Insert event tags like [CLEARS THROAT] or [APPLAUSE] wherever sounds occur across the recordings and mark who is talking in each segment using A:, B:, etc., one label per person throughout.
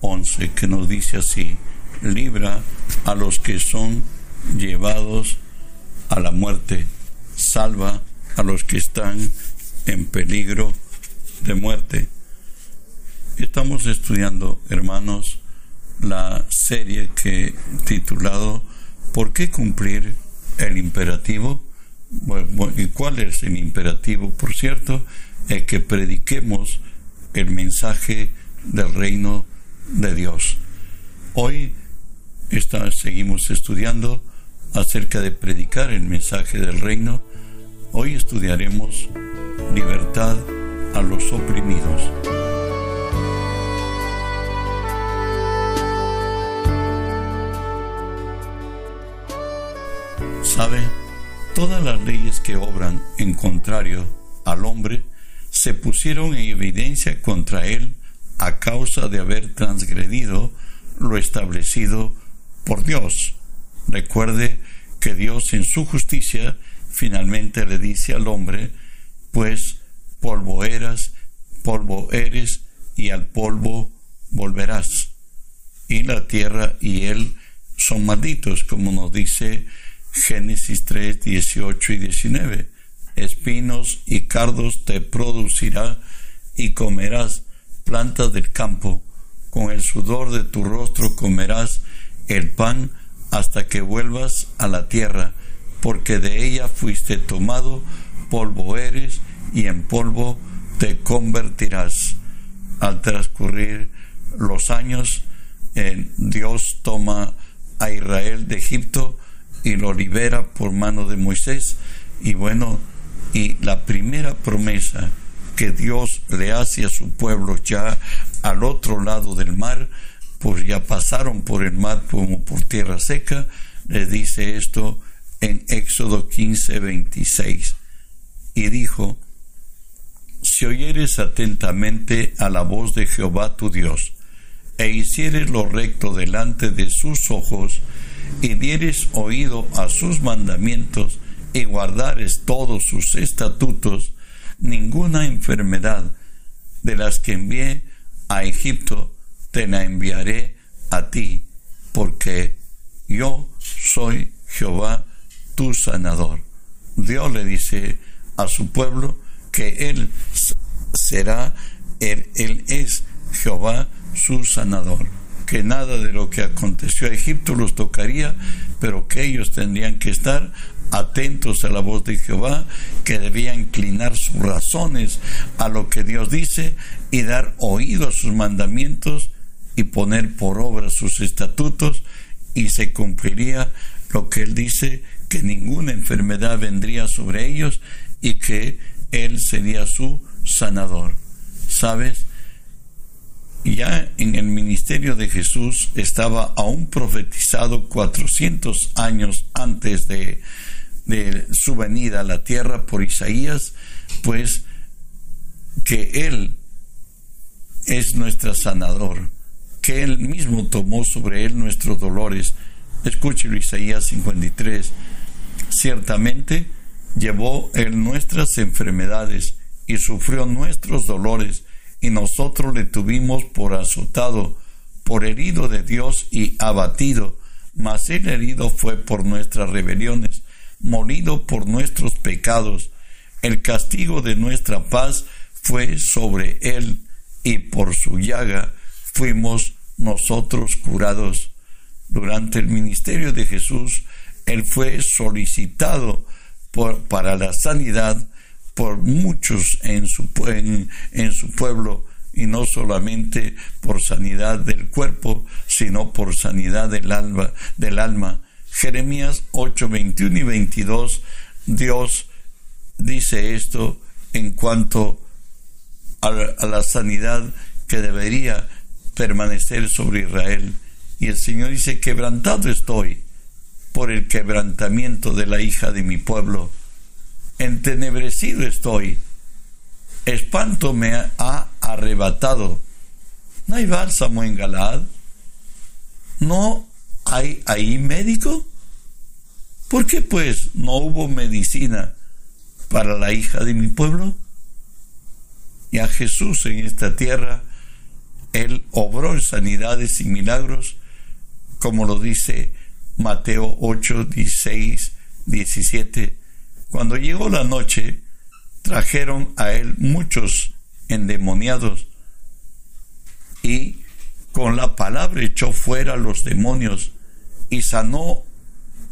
A: 11, que nos dice así, libra a los que son llevados a la muerte, salva a los que están en peligro de muerte. Estamos estudiando, hermanos, la serie que titulado ¿Por qué cumplir el imperativo? ¿Y cuál es el imperativo, por cierto? Es que prediquemos el mensaje del reino de Dios. Hoy seguimos estudiando acerca de predicar el mensaje del reino. Hoy estudiaremos libertad a los oprimidos. ¿Sabe? Todas las leyes que obran en contrario al hombre se pusieron en evidencia contra él a causa de haber transgredido lo establecido por Dios. Recuerde que Dios en su justicia finalmente le dice al hombre, pues polvo eras, polvo eres y al polvo volverás. Y la tierra y él son malditos, como nos dice Génesis 3, 18 y 19. Espinos y cardos te producirá y comerás plantas del campo, con el sudor de tu rostro comerás el pan hasta que vuelvas a la tierra, porque de ella fuiste tomado, polvo eres y en polvo te convertirás. Al transcurrir los años, Dios toma a Israel de Egipto y lo libera por mano de Moisés. Y bueno, y la primera promesa que Dios le hace a su pueblo ya al otro lado del mar, pues ya pasaron por el mar como por tierra seca, le dice esto en Éxodo 15, 26. Y dijo, si oyeres atentamente a la voz de Jehová tu Dios, e hicieres lo recto delante de sus ojos, y dieres oído a sus mandamientos, y guardares todos sus estatutos, ninguna enfermedad de las que envié a Egipto te la enviaré a ti, porque yo soy Jehová tu sanador. Dios le dice a su pueblo que Él será, Él, es Jehová su sanador, que nada de lo que aconteció a Egipto los tocaría, pero que ellos tendrían que estar atentos a la voz de Jehová, que debía inclinar sus razones a lo que Dios dice y dar oído a sus mandamientos y poner por obra sus estatutos y se cumpliría lo que Él dice, que ninguna enfermedad vendría sobre ellos y que Él sería su sanador. ¿Sabes? Ya en el ministerio de Jesús estaba aún profetizado 400 años antes de, de su venida a la tierra por Isaías, pues que Él es nuestro sanador, que Él mismo tomó sobre Él nuestros dolores. Escúchelo Isaías 53. Ciertamente llevó Él nuestras enfermedades y sufrió nuestros dolores, y nosotros le tuvimos por azotado, por herido de Dios y abatido, mas el herido fue por nuestras rebeliones molido por nuestros pecados. El castigo de nuestra paz fue sobre él, y por su llaga fuimos nosotros curados. Durante el ministerio de Jesús, él fue solicitado por, para la sanidad por muchos en su, en su pueblo, y no solamente por sanidad del cuerpo, sino por sanidad del alma, del alma Jeremías 8, 21 y 22, Dios dice esto en cuanto a la, sanidad que debería permanecer sobre Israel. Y el Señor dice, quebrantado estoy por el quebrantamiento de la hija de mi pueblo. Entenebrecido estoy. Espanto me ha arrebatado. ¿No hay bálsamo en Galad? ¿No hay ahí médico? ¿Por qué pues no hubo medicina para la hija de mi pueblo? Y a Jesús en esta tierra, Él obró en sanidades y milagros, como lo dice Mateo 8, 16, 17. Cuando llegó la noche, trajeron a Él muchos endemoniados y con la palabra echó fuera los demonios y sanó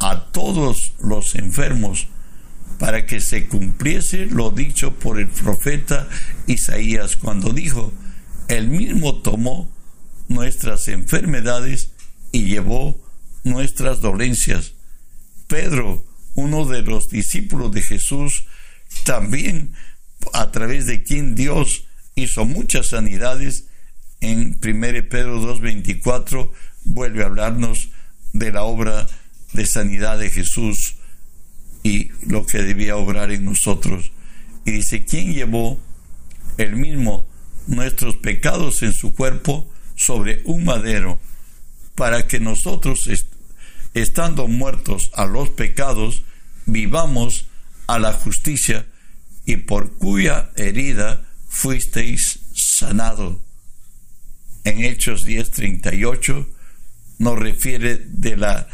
A: a todos los enfermos para que se cumpliese lo dicho por el profeta Isaías cuando dijo, el mismo tomó nuestras enfermedades y llevó nuestras dolencias. Pedro, uno de los discípulos de Jesús, también a través de quien Dios hizo muchas sanidades, en 1 Pedro 2.24 vuelve a hablarnos de la obra de sanidad de Jesús y lo que debía obrar en nosotros. Y dice, ¿quién llevó el mismo nuestros pecados en su cuerpo sobre un madero para que nosotros, estando muertos a los pecados, vivamos a la justicia y por cuya herida fuisteis sanado. En Hechos 10:38 nos refiere de la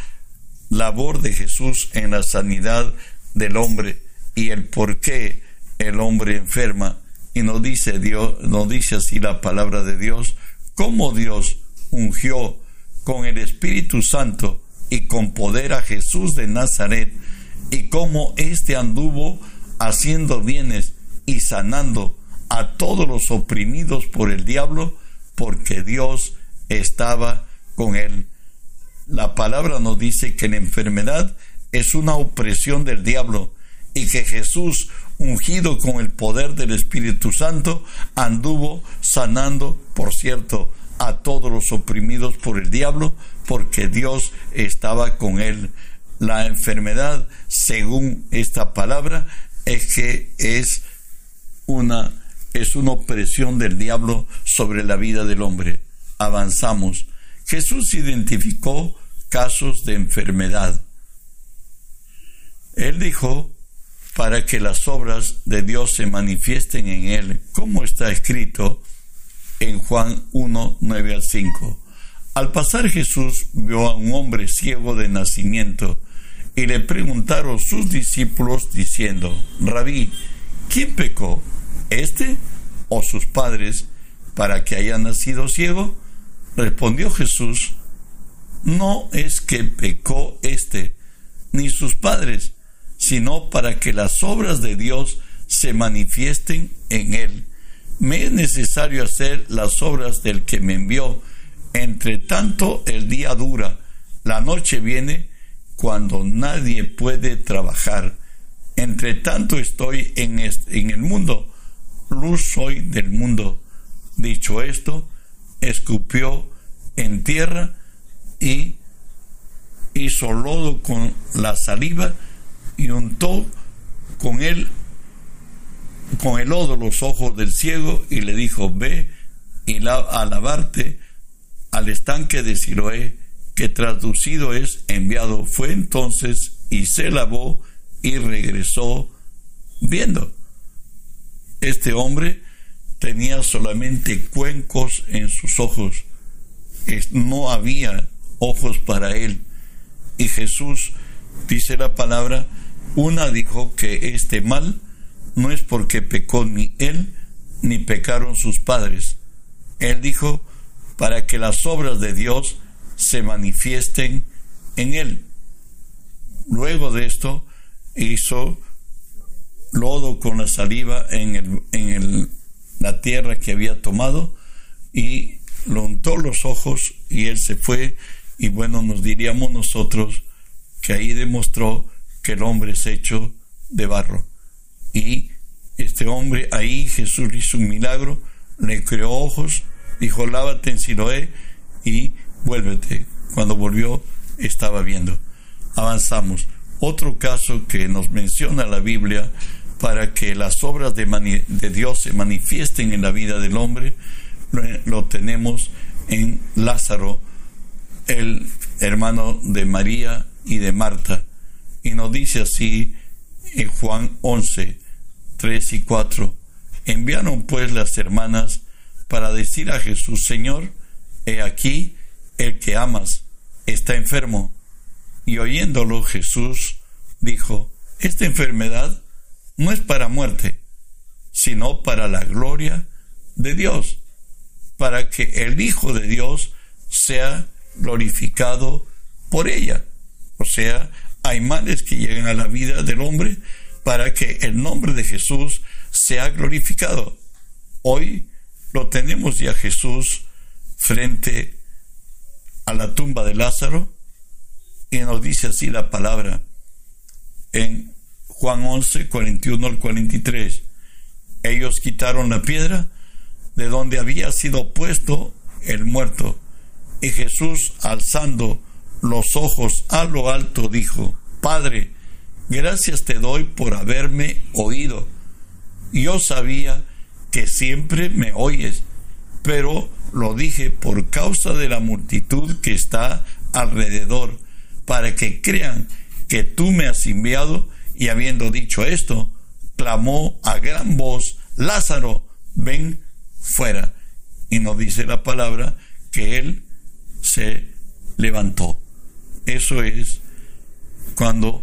A: labor de Jesús en la sanidad del hombre y el por qué el hombre enferma. Y nos dice Dios, nos dice así la palabra de Dios, cómo Dios ungió con el Espíritu Santo y con poder a Jesús de Nazaret, y cómo éste anduvo haciendo bienes y sanando a todos los oprimidos por el diablo, porque Dios estaba con él. La palabra nos dice que la enfermedad es una opresión del diablo y que Jesús, ungido con el poder del Espíritu Santo, anduvo sanando, por cierto, a todos los oprimidos por el diablo, porque Dios estaba con él. La enfermedad, según esta palabra, es que es una es una opresión del diablo sobre la vida del hombre. Avanzamos. Jesús identificó casos de enfermedad. Él dijo, para que las obras de Dios se manifiesten en él, como está escrito en Juan 1, 9 al 5. Al pasar Jesús vio a un hombre ciego de nacimiento y le preguntaron sus discípulos diciendo, Rabí, ¿quién pecó? ¿Este o sus padres para que haya nacido ciego? Respondió Jesús, no es que pecó éste, ni sus padres, sino para que las obras de Dios se manifiesten en él. Me es necesario hacer las obras del que me envió. Entre tanto el día dura, la noche viene cuando nadie puede trabajar. Entre tanto estoy en, en el mundo, luz soy del mundo. Dicho esto, escupió en tierra y hizo lodo con la saliva y untó con él con el lodo los ojos del ciego y le dijo ve y la, a lavarte al estanque de Siloé que traducido es enviado fue entonces y se lavó y regresó viendo este hombre tenía solamente cuencos en sus ojos no había ojos para él. Y Jesús, dice la palabra, una dijo que este mal no es porque pecó ni él ni pecaron sus padres. Él dijo, para que las obras de Dios se manifiesten en él. Luego de esto hizo lodo con la saliva en, el, en el, la tierra que había tomado y lo untó los ojos y él se fue y bueno, nos diríamos nosotros que ahí demostró que el hombre es hecho de barro. Y este hombre, ahí Jesús hizo un milagro, le creó ojos, dijo, lávate en Siloé y vuélvete. cuando volvió estaba viendo. Avanzamos. Otro caso que nos menciona la Biblia para que las obras de, de Dios se manifiesten en la vida del hombre, lo tenemos en Lázaro, el hermano de María y de Marta. Y nos dice así en Juan 11, 3 y 4. Enviaron pues las hermanas para decir a Jesús, Señor, he aquí el que amas está enfermo. Y oyéndolo Jesús dijo, esta enfermedad no es para muerte, sino para la gloria de Dios, para que el Hijo de Dios sea glorificado por ella. O sea, hay males que llegan a la vida del hombre para que el nombre de Jesús sea glorificado. Hoy lo tenemos ya Jesús frente a la tumba de Lázaro y nos dice así la palabra en Juan 11, 41 al 43. Ellos quitaron la piedra de donde había sido puesto el muerto y Jesús alzando los ojos a lo alto dijo, Padre, gracias te doy por haberme oído. Yo sabía que siempre me oyes, pero lo dije por causa de la multitud que está alrededor, para que crean que tú me has enviado, y habiendo dicho esto, clamó a gran voz, Lázaro, ven fuera. Y nos dice la palabra que él se levantó. Eso es cuando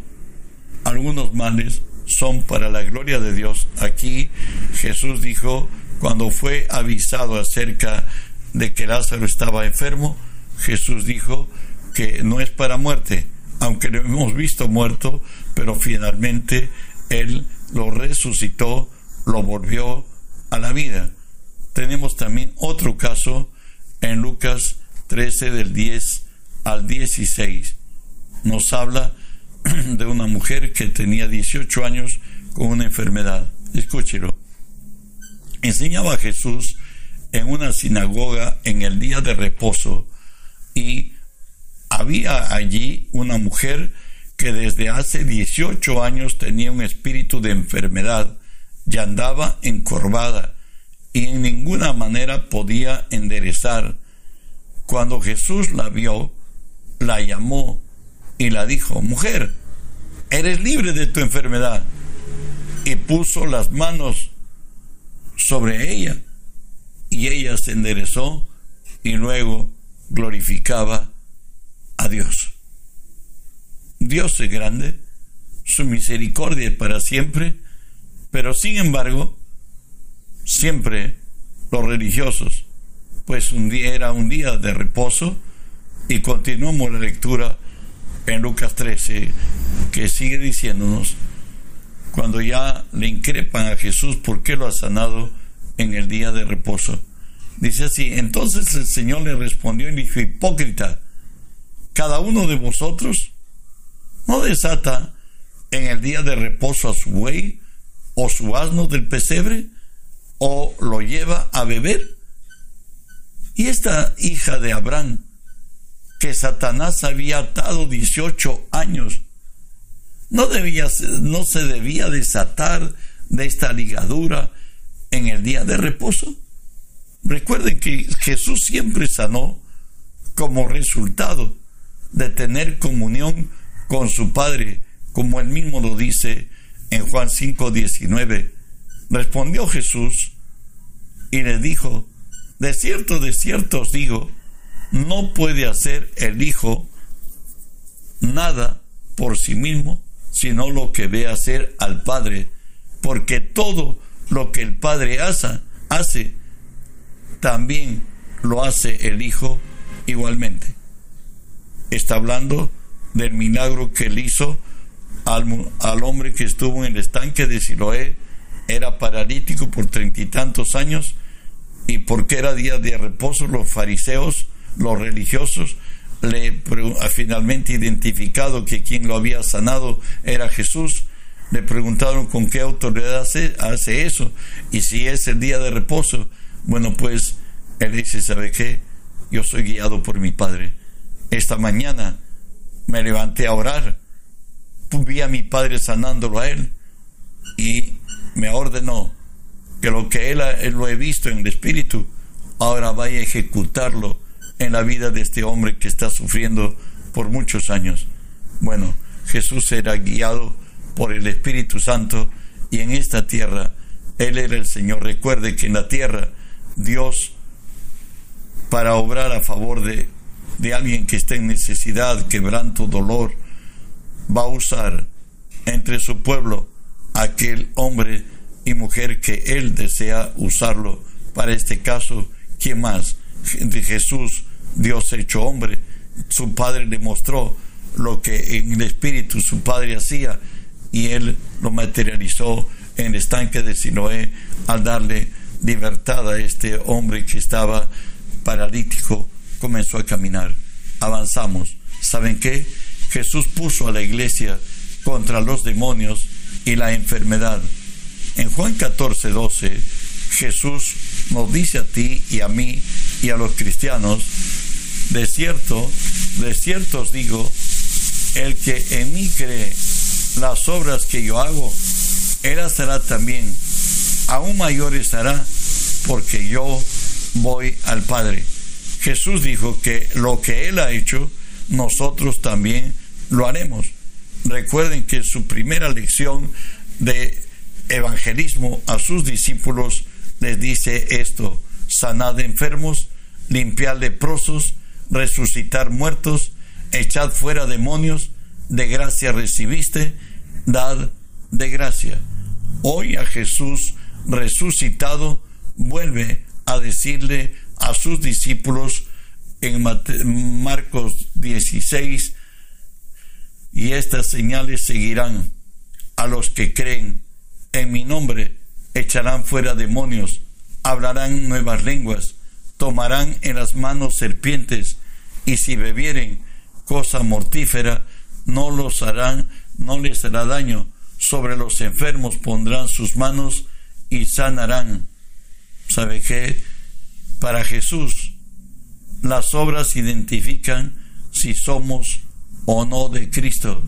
A: algunos males son para la gloria de Dios. Aquí Jesús dijo, cuando fue avisado acerca de que Lázaro estaba enfermo, Jesús dijo que no es para muerte, aunque lo hemos visto muerto, pero finalmente Él lo resucitó, lo volvió a la vida. Tenemos también otro caso en Lucas 13 del 10 al 16. Nos habla [CLEARS THROAT] de una mujer que tenía 18 años con una enfermedad. Escúchelo. Enseñaba a Jesús en una sinagoga en el día de reposo y había allí una mujer que desde hace 18 años tenía un espíritu de enfermedad y andaba encorvada y en ninguna manera podía enderezar. Cuando Jesús la vio, la llamó y la dijo, mujer, eres libre de tu enfermedad. Y puso las manos sobre ella y ella se enderezó y luego glorificaba a Dios. Dios es grande, su misericordia es para siempre, pero sin embargo, siempre los religiosos, pues un día era un día de reposo y continuamos la lectura en Lucas 13, que sigue diciéndonos, cuando ya le increpan a Jesús por qué lo ha sanado en el día de reposo. Dice así, entonces el Señor le respondió y dijo, hipócrita, cada uno de vosotros no desata en el día de reposo a su buey o su asno del pesebre o lo lleva a beber. Y esta hija de Abraham, que Satanás había atado 18 años, no, debía, no se debía desatar de esta ligadura en el día de reposo. Recuerden que Jesús siempre sanó como resultado de tener comunión con su Padre, como él mismo lo dice en Juan 5:19. Respondió Jesús y le dijo, de cierto, de cierto os digo, no puede hacer el Hijo nada por sí mismo, sino lo que ve hacer al Padre, porque todo lo que el Padre hace, hace también lo hace el Hijo igualmente. Está hablando del milagro que él hizo al, al hombre que estuvo en el estanque de Siloé, era paralítico por treinta y tantos años, y porque era día de reposo, los fariseos los religiosos le finalmente identificado que quien lo había sanado era Jesús, le preguntaron con qué autoridad hace, hace, eso y si es el día de reposo. Bueno, pues él dice, ¿sabe qué? Yo soy guiado por mi Padre esta mañana me levanté a orar, vi a mi padre sanándolo a él y me ordenó que lo que él, él lo he visto en el espíritu, ahora vaya a ejecutarlo en la vida de este hombre que está sufriendo por muchos años. Bueno, Jesús era guiado por el Espíritu Santo y en esta tierra Él era el Señor. Recuerde que en la tierra Dios, para obrar a favor de, de alguien que está en necesidad, quebranto, dolor, va a usar entre su pueblo aquel hombre y mujer que Él desea usarlo. Para este caso, ¿quién más? De Jesús, Dios hecho hombre. Su Padre le mostró lo que en el Espíritu su Padre hacía y Él lo materializó en el estanque de Siloé al darle libertad a este hombre que estaba paralítico, comenzó a caminar. Avanzamos. ¿Saben qué? Jesús puso a la iglesia contra los demonios y la enfermedad. En Juan 14, 12, Jesús nos dice a ti y a mí y a los cristianos, de cierto, de cierto os digo, el que en mí cree las obras que yo hago, él hará también, aún mayores hará, porque yo voy al Padre. Jesús dijo que lo que Él ha hecho, nosotros también lo haremos. Recuerden que su primera lección de evangelismo a sus discípulos les dice esto, sanad enfermos, limpiad leprosos, resucitar muertos, echad fuera demonios, de gracia recibiste, dad de gracia. Hoy a Jesús resucitado vuelve a decirle a sus discípulos en Marcos 16, y estas señales seguirán a los que creen en mi nombre, echarán fuera demonios, hablarán nuevas lenguas, tomarán en las manos serpientes, y si bebieren cosa mortífera, no los harán, no les hará daño. Sobre los enfermos pondrán sus manos y sanarán. ¿Sabe qué? Para Jesús, las obras identifican si somos o no de Cristo.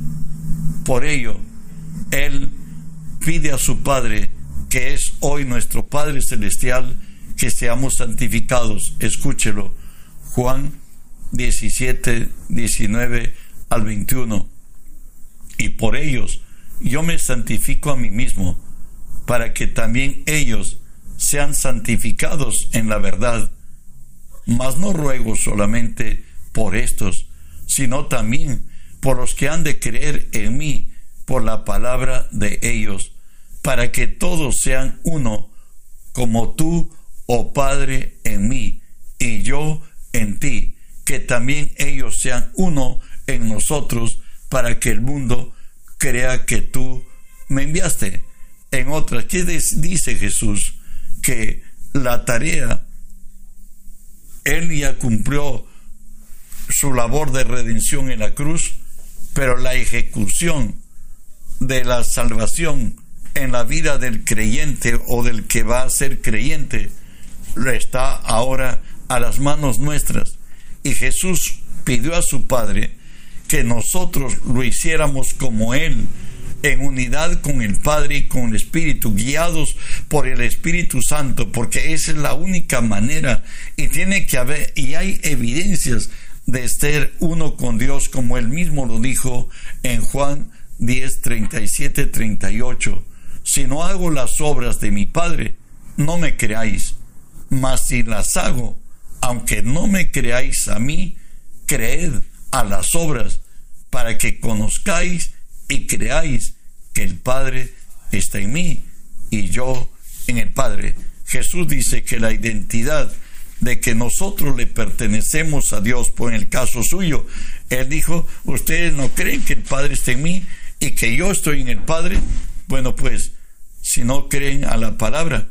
A: Por ello, Él pide a su Padre, que es hoy nuestro Padre Celestial, que seamos santificados. Escúchelo. Juan 17, 19 al 21. Y por ellos yo me santifico a mí mismo, para que también ellos sean santificados en la verdad. Mas no ruego solamente por estos, sino también por los que han de creer en mí por la palabra de ellos, para que todos sean uno, como tú, oh Padre, en mí, y yo en ti, que también ellos sean uno en nosotros, para que el mundo crea que tú me enviaste. En otras, ¿qué dice Jesús? Que la tarea, Él ya cumplió su labor de redención en la cruz, pero la ejecución de la salvación en la vida del creyente o del que va a ser creyente está ahora a las manos nuestras. Y Jesús pidió a su Padre que nosotros lo hiciéramos como Él, en unidad con el Padre y con el Espíritu, guiados por el Espíritu Santo, porque esa es la única manera y tiene que haber, y hay evidencias de ser uno con Dios, como él mismo lo dijo en Juan 10, 37, 38. Si no hago las obras de mi Padre, no me creáis, mas si las hago, aunque no me creáis a mí, creed a las obras, para que conozcáis y creáis que el Padre está en mí y yo en el Padre. Jesús dice que la identidad de que nosotros le pertenecemos a Dios, por en el caso suyo, Él dijo, ustedes no creen que el Padre está en mí y que yo estoy en el Padre. Bueno, pues, si no creen a la palabra,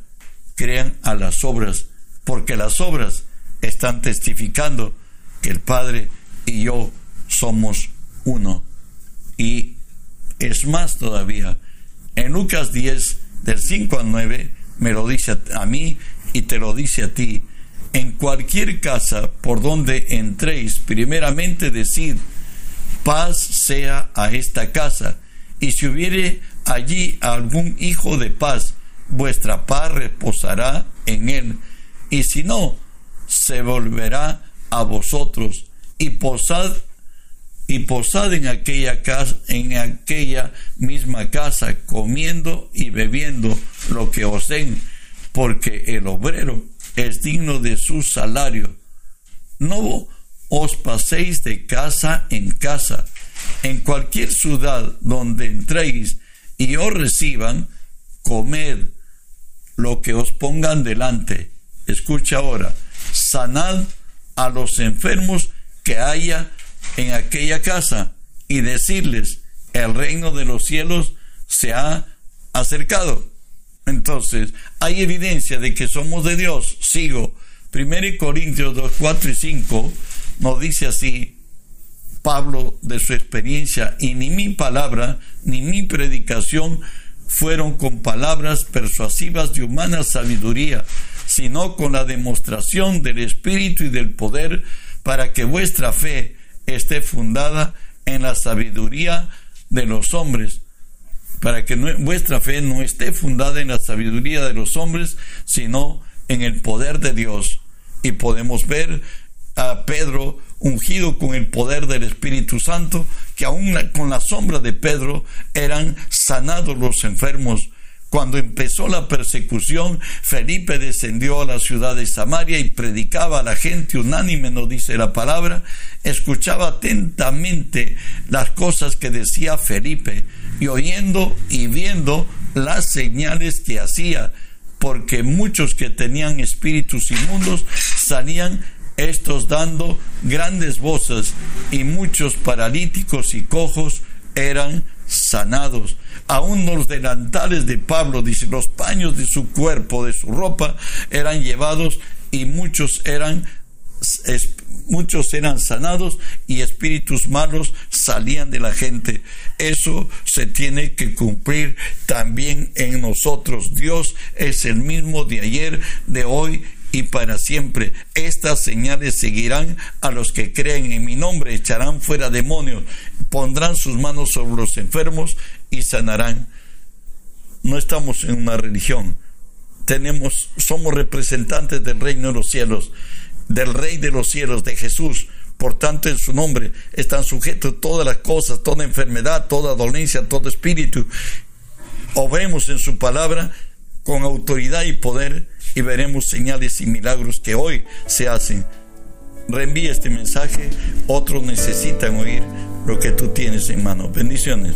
A: crean a las obras, porque las obras están testificando que el Padre y yo somos uno. Y es más todavía, en Lucas 10, del 5 al 9, me lo dice a mí y te lo dice a ti En cualquier casa por donde entréis, primeramente decid, paz sea a esta casa. Y si hubiere allí algún hijo de paz, vuestra paz reposará en él. Y si no, se volverá a vosotros y posad y posad en aquella casa, en aquella misma casa, comiendo y bebiendo lo que os den, porque el obrero es digno de su salario. No os paséis de casa en casa. En cualquier ciudad donde entréis y os reciban, comed lo que os pongan delante. Escucha ahora, sanad a los enfermos que haya en aquella casa y decirles, el reino de los cielos se ha acercado. Entonces, hay evidencia de que somos de Dios. Sigo. 1 Corintios 2, 4 y 5 nos dice así, Pablo de su experiencia, y ni mi palabra ni mi predicación fueron con palabras persuasivas de humana sabiduría, sino con la demostración del Espíritu y del poder, para que vuestra fe esté fundada en la sabiduría de los hombres, para que vuestra fe no esté fundada en la sabiduría de los hombres, sino en el poder de Dios. Y podemos ver a Pedro ungido con el poder del Espíritu Santo, que aún con la sombra de Pedro eran sanados los enfermos. Cuando empezó la persecución, Felipe descendió a la ciudad de Samaria y predicaba a la gente unánime, nos dice la palabra, escuchaba atentamente las cosas que decía Felipe y oyendo y viendo las señales que hacía, porque muchos que tenían espíritus inmundos salían estos dando grandes voces y muchos paralíticos y cojos eran sanados. Aún los delantales de Pablo, dice, los paños de su cuerpo, de su ropa, eran llevados y muchos eran muchos eran sanados y espíritus malos salían de la gente. Eso se tiene que cumplir también en nosotros. Dios es el mismo de ayer, de hoy y para siempre. Estas señales seguirán a los que creen en mi nombre, echarán fuera demonios, pondrán sus manos sobre los enfermos y sanarán. No estamos en una religión. Tenemos, somos representantes del reino de los cielos, del rey de los cielos, de Jesús. Por tanto, en su nombre están sujetos todas las cosas, toda enfermedad, toda dolencia, todo espíritu. Obremos en su palabra con autoridad y poder y veremos señales y milagros que hoy se hacen. Reenvía este mensaje, otros necesitan oír lo que tú tienes en mano. Bendiciones.